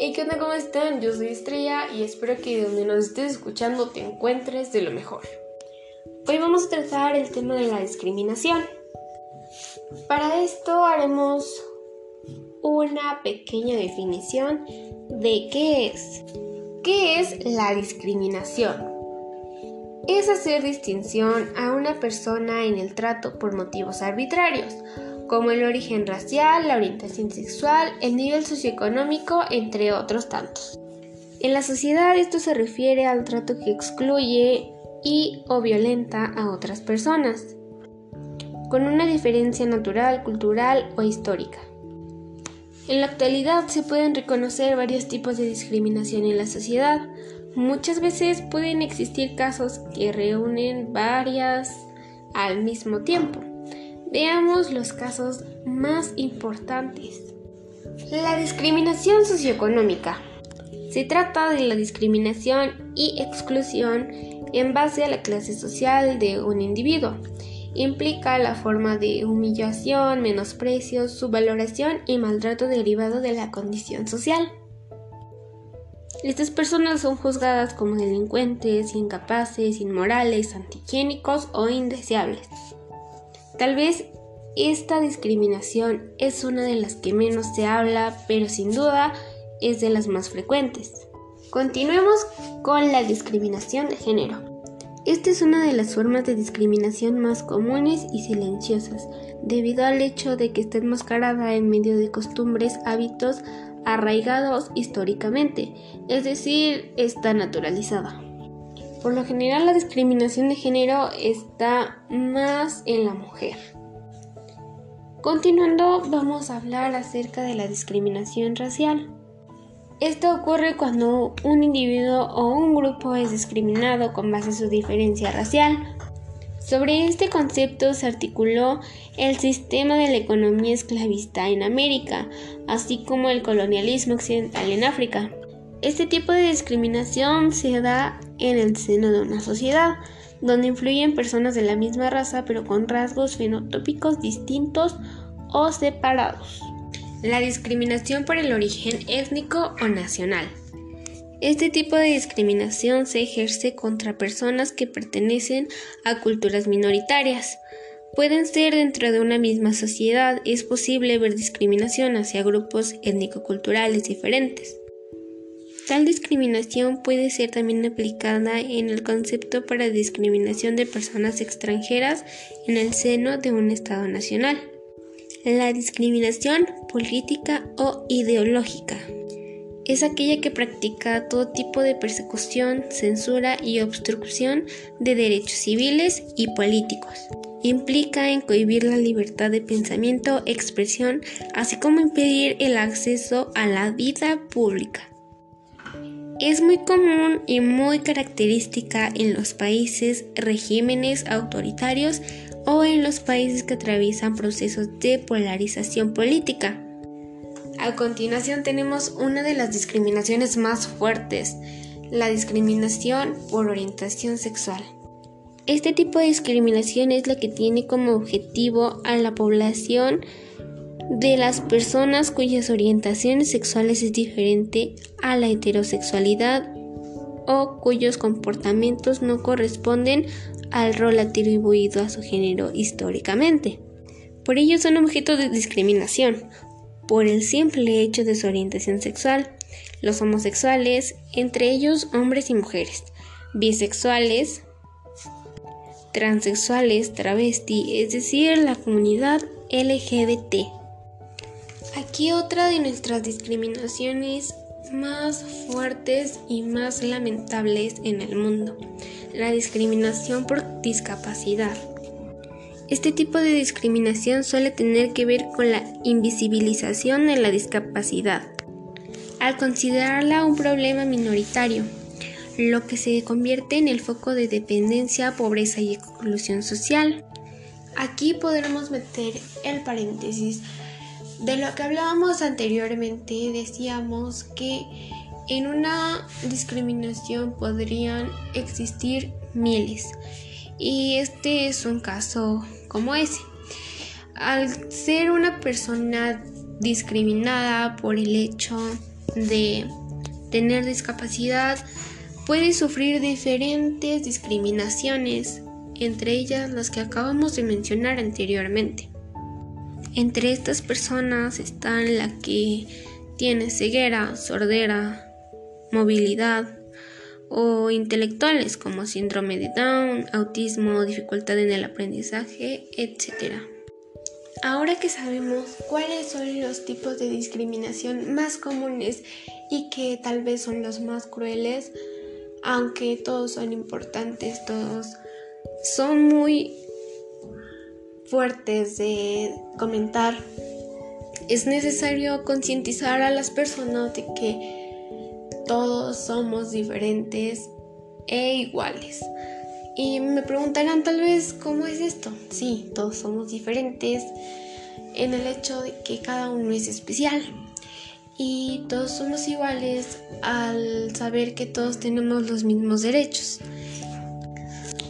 Hey, ¿qué onda? ¿Cómo están? Yo soy Estrella y espero que donde nos estés escuchando te encuentres de lo mejor. Hoy vamos a tratar el tema de la discriminación. Para esto haremos una pequeña definición de qué es. ¿Qué es la discriminación? Es hacer distinción a una persona en el trato por motivos arbitrarios como el origen racial, la orientación sexual, el nivel socioeconómico, entre otros tantos. En la sociedad esto se refiere al trato que excluye y o violenta a otras personas, con una diferencia natural, cultural o histórica. En la actualidad se pueden reconocer varios tipos de discriminación en la sociedad. Muchas veces pueden existir casos que reúnen varias al mismo tiempo. Veamos los casos más importantes. La discriminación socioeconómica. Se trata de la discriminación y exclusión en base a la clase social de un individuo. Implica la forma de humillación, menosprecio, subvaloración y maltrato derivado de la condición social. Estas personas son juzgadas como delincuentes, incapaces, inmorales, antihigiénicos o indeseables. Tal vez esta discriminación es una de las que menos se habla, pero sin duda es de las más frecuentes. Continuemos con la discriminación de género. Esta es una de las formas de discriminación más comunes y silenciosas, debido al hecho de que está enmascarada en medio de costumbres, hábitos arraigados históricamente, es decir, está naturalizada. Por lo general la discriminación de género está más en la mujer. Continuando vamos a hablar acerca de la discriminación racial. Esto ocurre cuando un individuo o un grupo es discriminado con base a su diferencia racial. Sobre este concepto se articuló el sistema de la economía esclavista en América, así como el colonialismo occidental en África. Este tipo de discriminación se da en el seno de una sociedad, donde influyen personas de la misma raza pero con rasgos fenotópicos distintos o separados. La discriminación por el origen étnico o nacional. Este tipo de discriminación se ejerce contra personas que pertenecen a culturas minoritarias. Pueden ser dentro de una misma sociedad, es posible ver discriminación hacia grupos étnico-culturales diferentes. Tal discriminación puede ser también aplicada en el concepto para discriminación de personas extranjeras en el seno de un Estado nacional. La discriminación política o ideológica es aquella que practica todo tipo de persecución, censura y obstrucción de derechos civiles y políticos. Implica en cohibir la libertad de pensamiento, expresión, así como impedir el acceso a la vida pública. Es muy común y muy característica en los países, regímenes autoritarios o en los países que atraviesan procesos de polarización política. A continuación tenemos una de las discriminaciones más fuertes, la discriminación por orientación sexual. Este tipo de discriminación es la que tiene como objetivo a la población de las personas cuyas orientaciones sexuales es diferente a la heterosexualidad o cuyos comportamientos no corresponden al rol atribuido a su género históricamente. Por ello son objeto de discriminación por el simple hecho de su orientación sexual. Los homosexuales, entre ellos hombres y mujeres, bisexuales, transexuales, travesti, es decir, la comunidad LGBT. Aquí otra de nuestras discriminaciones más fuertes y más lamentables en el mundo, la discriminación por discapacidad. Este tipo de discriminación suele tener que ver con la invisibilización de la discapacidad, al considerarla un problema minoritario, lo que se convierte en el foco de dependencia, pobreza y exclusión social. Aquí podremos meter el paréntesis de lo que hablábamos anteriormente, decíamos que en una discriminación podrían existir miles. Y este es un caso como ese. Al ser una persona discriminada por el hecho de tener discapacidad puede sufrir diferentes discriminaciones, entre ellas las que acabamos de mencionar anteriormente. Entre estas personas están la que tiene ceguera, sordera, movilidad o intelectuales como síndrome de Down, autismo, dificultad en el aprendizaje, etc. Ahora que sabemos cuáles son los tipos de discriminación más comunes y que tal vez son los más crueles, aunque todos son importantes, todos son muy fuertes de comentar, es necesario concientizar a las personas de que todos somos diferentes e iguales. Y me preguntarán tal vez cómo es esto. Sí, todos somos diferentes en el hecho de que cada uno es especial. Y todos somos iguales al saber que todos tenemos los mismos derechos.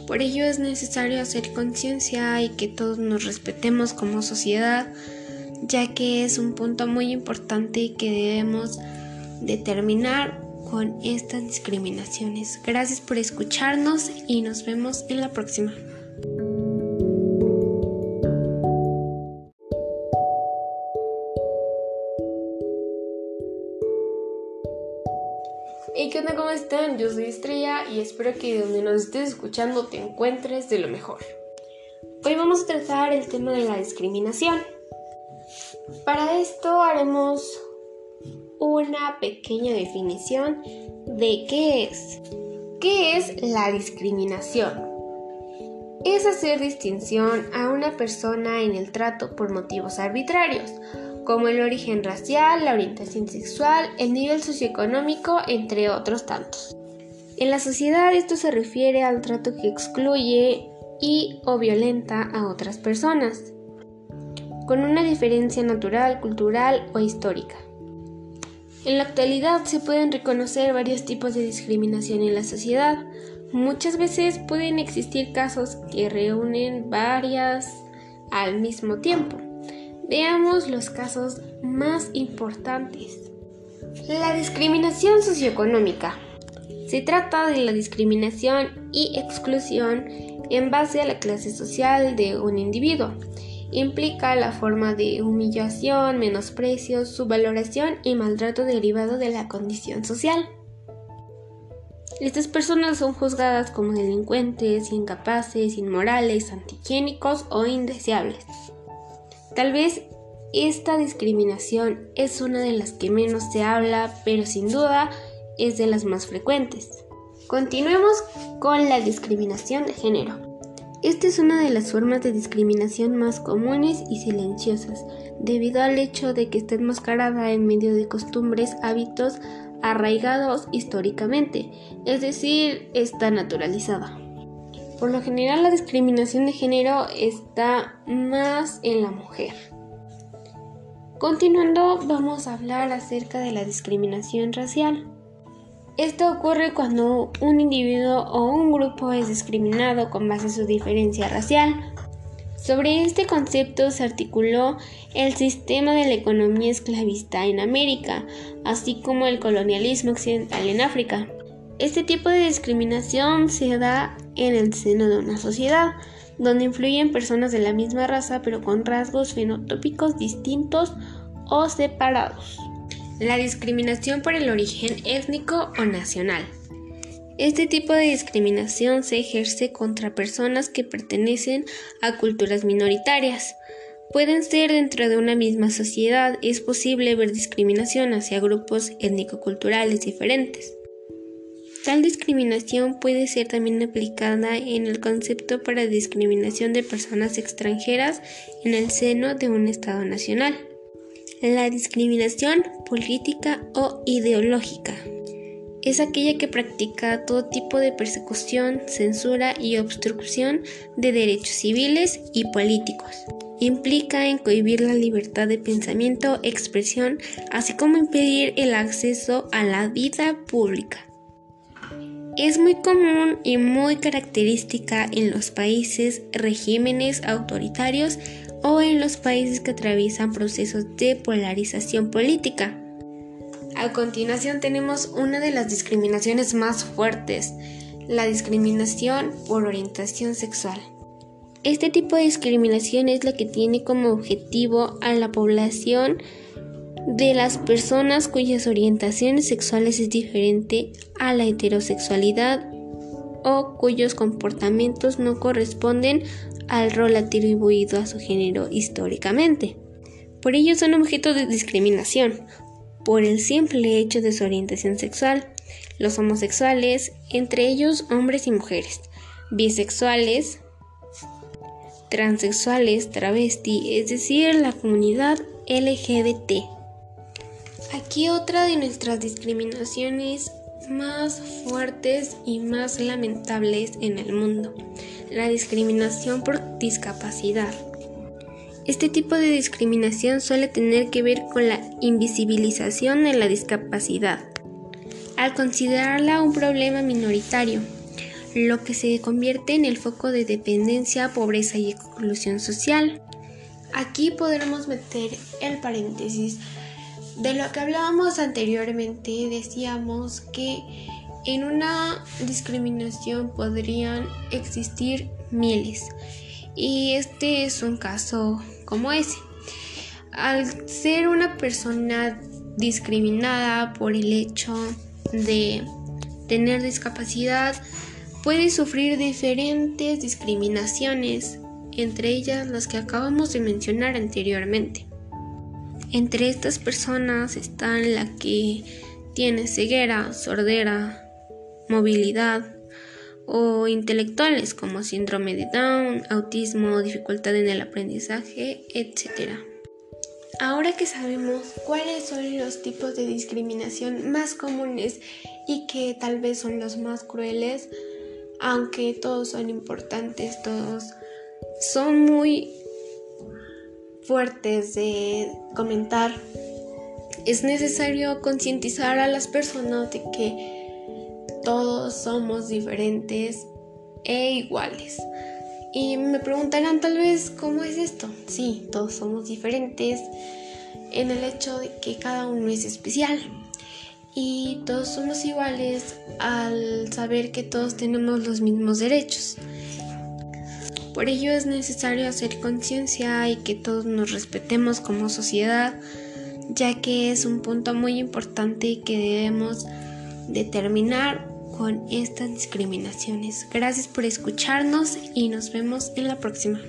Por ello es necesario hacer conciencia y que todos nos respetemos como sociedad, ya que es un punto muy importante que debemos determinar con estas discriminaciones. Gracias por escucharnos y nos vemos en la próxima. Hey, ¿qué onda? ¿Cómo están? Yo soy Estrella y espero que donde nos estés escuchando te encuentres de lo mejor. Hoy vamos a tratar el tema de la discriminación. Para esto haremos una pequeña definición de qué es. ¿Qué es la discriminación? Es hacer distinción a una persona en el trato por motivos arbitrarios, como el origen racial, la orientación sexual, el nivel socioeconómico, entre otros tantos. En la sociedad esto se refiere al trato que excluye y o violenta a otras personas, con una diferencia natural, cultural o histórica. En la actualidad se pueden reconocer varios tipos de discriminación en la sociedad. Muchas veces pueden existir casos que reúnen varias al mismo tiempo. Veamos los casos más importantes. La discriminación socioeconómica. Se trata de la discriminación y exclusión en base a la clase social de un individuo implica la forma de humillación, menosprecio, subvaloración y maltrato derivado de la condición social. Estas personas son juzgadas como delincuentes, incapaces, inmorales, antihigiénicos o indeseables. Tal vez esta discriminación es una de las que menos se habla, pero sin duda es de las más frecuentes. Continuemos con la discriminación de género. Esta es una de las formas de discriminación más comunes y silenciosas, debido al hecho de que está enmascarada en medio de costumbres, hábitos arraigados históricamente, es decir, está naturalizada. Por lo general la discriminación de género está más en la mujer. Continuando, vamos a hablar acerca de la discriminación racial. Esto ocurre cuando un individuo o un grupo es discriminado con base a su diferencia racial. Sobre este concepto se articuló el sistema de la economía esclavista en América, así como el colonialismo occidental en África. Este tipo de discriminación se da en el seno de una sociedad, donde influyen personas de la misma raza pero con rasgos fenotópicos distintos o separados. La discriminación por el origen étnico o nacional. Este tipo de discriminación se ejerce contra personas que pertenecen a culturas minoritarias. Pueden ser dentro de una misma sociedad, es posible ver discriminación hacia grupos étnico-culturales diferentes. Tal discriminación puede ser también aplicada en el concepto para discriminación de personas extranjeras en el seno de un Estado nacional. La discriminación política o ideológica es aquella que practica todo tipo de persecución, censura y obstrucción de derechos civiles y políticos. Implica en cohibir la libertad de pensamiento, expresión, así como impedir el acceso a la vida pública. Es muy común y muy característica en los países, regímenes autoritarios o en los países que atraviesan procesos de polarización política. A continuación tenemos una de las discriminaciones más fuertes, la discriminación por orientación sexual. Este tipo de discriminación es la que tiene como objetivo a la población de las personas cuyas orientaciones sexuales es diferente a la heterosexualidad o cuyos comportamientos no corresponden al rol atribuido a su género históricamente. Por ello son objeto de discriminación, por el simple hecho de su orientación sexual, los homosexuales, entre ellos hombres y mujeres, bisexuales, transexuales, travesti, es decir, la comunidad LGBT. Aquí otra de nuestras discriminaciones más fuertes y más lamentables en el mundo, la discriminación por discapacidad. Este tipo de discriminación suele tener que ver con la invisibilización de la discapacidad, al considerarla un problema minoritario, lo que se convierte en el foco de dependencia, pobreza y exclusión social. Aquí podremos meter el paréntesis. De lo que hablábamos anteriormente, decíamos que en una discriminación podrían existir miles. Y este es un caso como ese. Al ser una persona discriminada por el hecho de tener discapacidad, puede sufrir diferentes discriminaciones, entre ellas las que acabamos de mencionar anteriormente. Entre estas personas están la que tiene ceguera, sordera, movilidad, o intelectuales como síndrome de Down, autismo, dificultad en el aprendizaje, etc. Ahora que sabemos cuáles son los tipos de discriminación más comunes y que tal vez son los más crueles, aunque todos son importantes, todos son muy fuertes de comentar, es necesario concientizar a las personas de que todos somos diferentes e iguales. Y me preguntarán tal vez cómo es esto. Sí, todos somos diferentes en el hecho de que cada uno es especial. Y todos somos iguales al saber que todos tenemos los mismos derechos. Por ello es necesario hacer conciencia y que todos nos respetemos como sociedad, ya que es un punto muy importante que debemos determinar con estas discriminaciones. Gracias por escucharnos y nos vemos en la próxima.